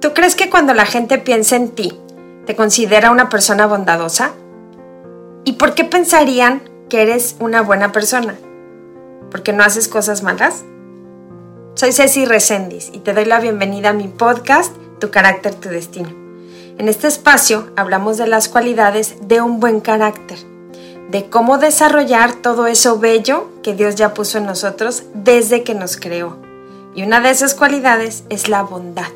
¿Tú crees que cuando la gente piensa en ti, te considera una persona bondadosa? ¿Y por qué pensarían que eres una buena persona? ¿Porque no haces cosas malas? Soy Ceci Recendis y te doy la bienvenida a mi podcast Tu carácter, tu destino. En este espacio hablamos de las cualidades de un buen carácter, de cómo desarrollar todo eso bello que Dios ya puso en nosotros desde que nos creó. Y una de esas cualidades es la bondad.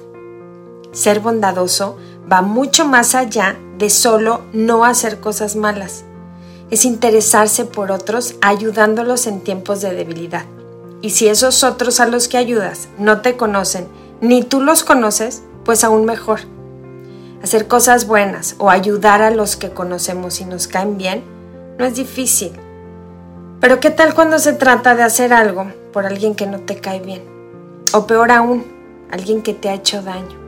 Ser bondadoso va mucho más allá de solo no hacer cosas malas. Es interesarse por otros ayudándolos en tiempos de debilidad. Y si esos otros a los que ayudas no te conocen, ni tú los conoces, pues aún mejor. Hacer cosas buenas o ayudar a los que conocemos y nos caen bien no es difícil. Pero ¿qué tal cuando se trata de hacer algo por alguien que no te cae bien? O peor aún, alguien que te ha hecho daño.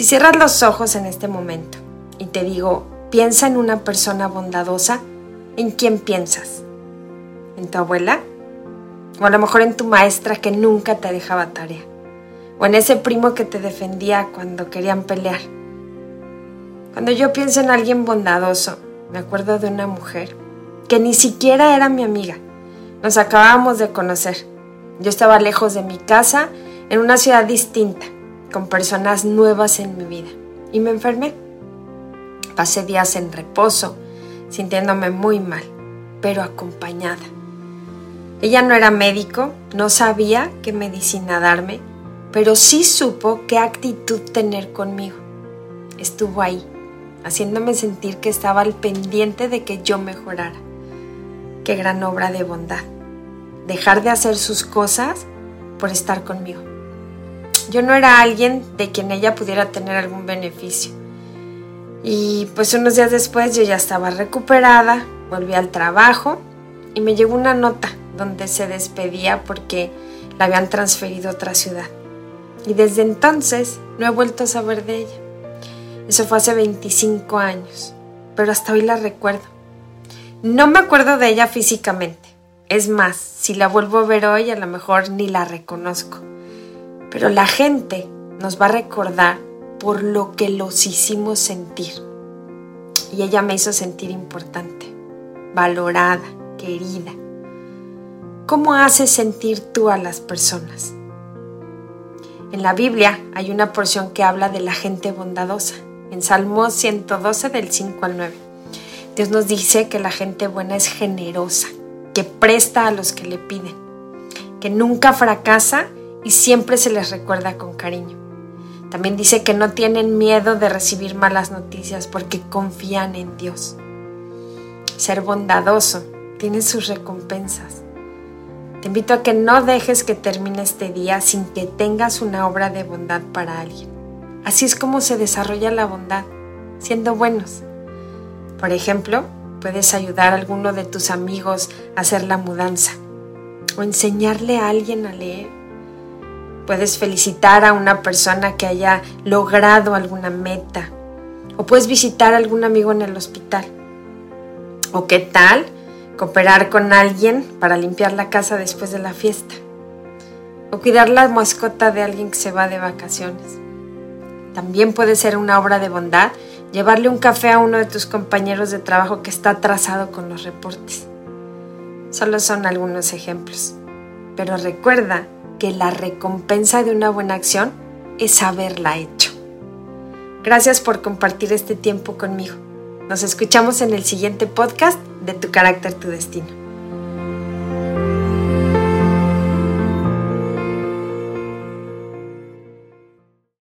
Si cierras los ojos en este momento y te digo, piensa en una persona bondadosa, ¿en quién piensas? ¿En tu abuela? O a lo mejor en tu maestra que nunca te dejaba tarea. O en ese primo que te defendía cuando querían pelear. Cuando yo pienso en alguien bondadoso, me acuerdo de una mujer que ni siquiera era mi amiga. Nos acabábamos de conocer. Yo estaba lejos de mi casa, en una ciudad distinta, con personas nuevas en mi vida. Y me enfermé. Pasé días en reposo, sintiéndome muy mal, pero acompañada. Ella no era médico, no sabía qué medicina darme, pero sí supo qué actitud tener conmigo. Estuvo ahí, haciéndome sentir que estaba al pendiente de que yo mejorara. Qué gran obra de bondad. Dejar de hacer sus cosas por estar conmigo. Yo no era alguien de quien ella pudiera tener algún beneficio. Y pues unos días después yo ya estaba recuperada, volví al trabajo y me llegó una nota donde se despedía porque la habían transferido a otra ciudad. Y desde entonces no he vuelto a saber de ella. Eso fue hace 25 años, pero hasta hoy la recuerdo. No me acuerdo de ella físicamente. Es más, si la vuelvo a ver hoy a lo mejor ni la reconozco. Pero la gente nos va a recordar por lo que los hicimos sentir. Y ella me hizo sentir importante, valorada, querida. ¿Cómo haces sentir tú a las personas? En la Biblia hay una porción que habla de la gente bondadosa, en Salmo 112 del 5 al 9. Dios nos dice que la gente buena es generosa, que presta a los que le piden, que nunca fracasa y siempre se les recuerda con cariño. También dice que no tienen miedo de recibir malas noticias porque confían en Dios. Ser bondadoso tiene sus recompensas. Te invito a que no dejes que termine este día sin que tengas una obra de bondad para alguien. Así es como se desarrolla la bondad, siendo buenos. Por ejemplo, puedes ayudar a alguno de tus amigos a hacer la mudanza o enseñarle a alguien a leer. Puedes felicitar a una persona que haya logrado alguna meta o puedes visitar a algún amigo en el hospital. ¿O qué tal? cooperar con alguien para limpiar la casa después de la fiesta, o cuidar la mascota de alguien que se va de vacaciones. También puede ser una obra de bondad llevarle un café a uno de tus compañeros de trabajo que está atrasado con los reportes. Solo son algunos ejemplos, pero recuerda que la recompensa de una buena acción es haberla hecho. Gracias por compartir este tiempo conmigo. Nos escuchamos en el siguiente podcast de Tu carácter, tu destino.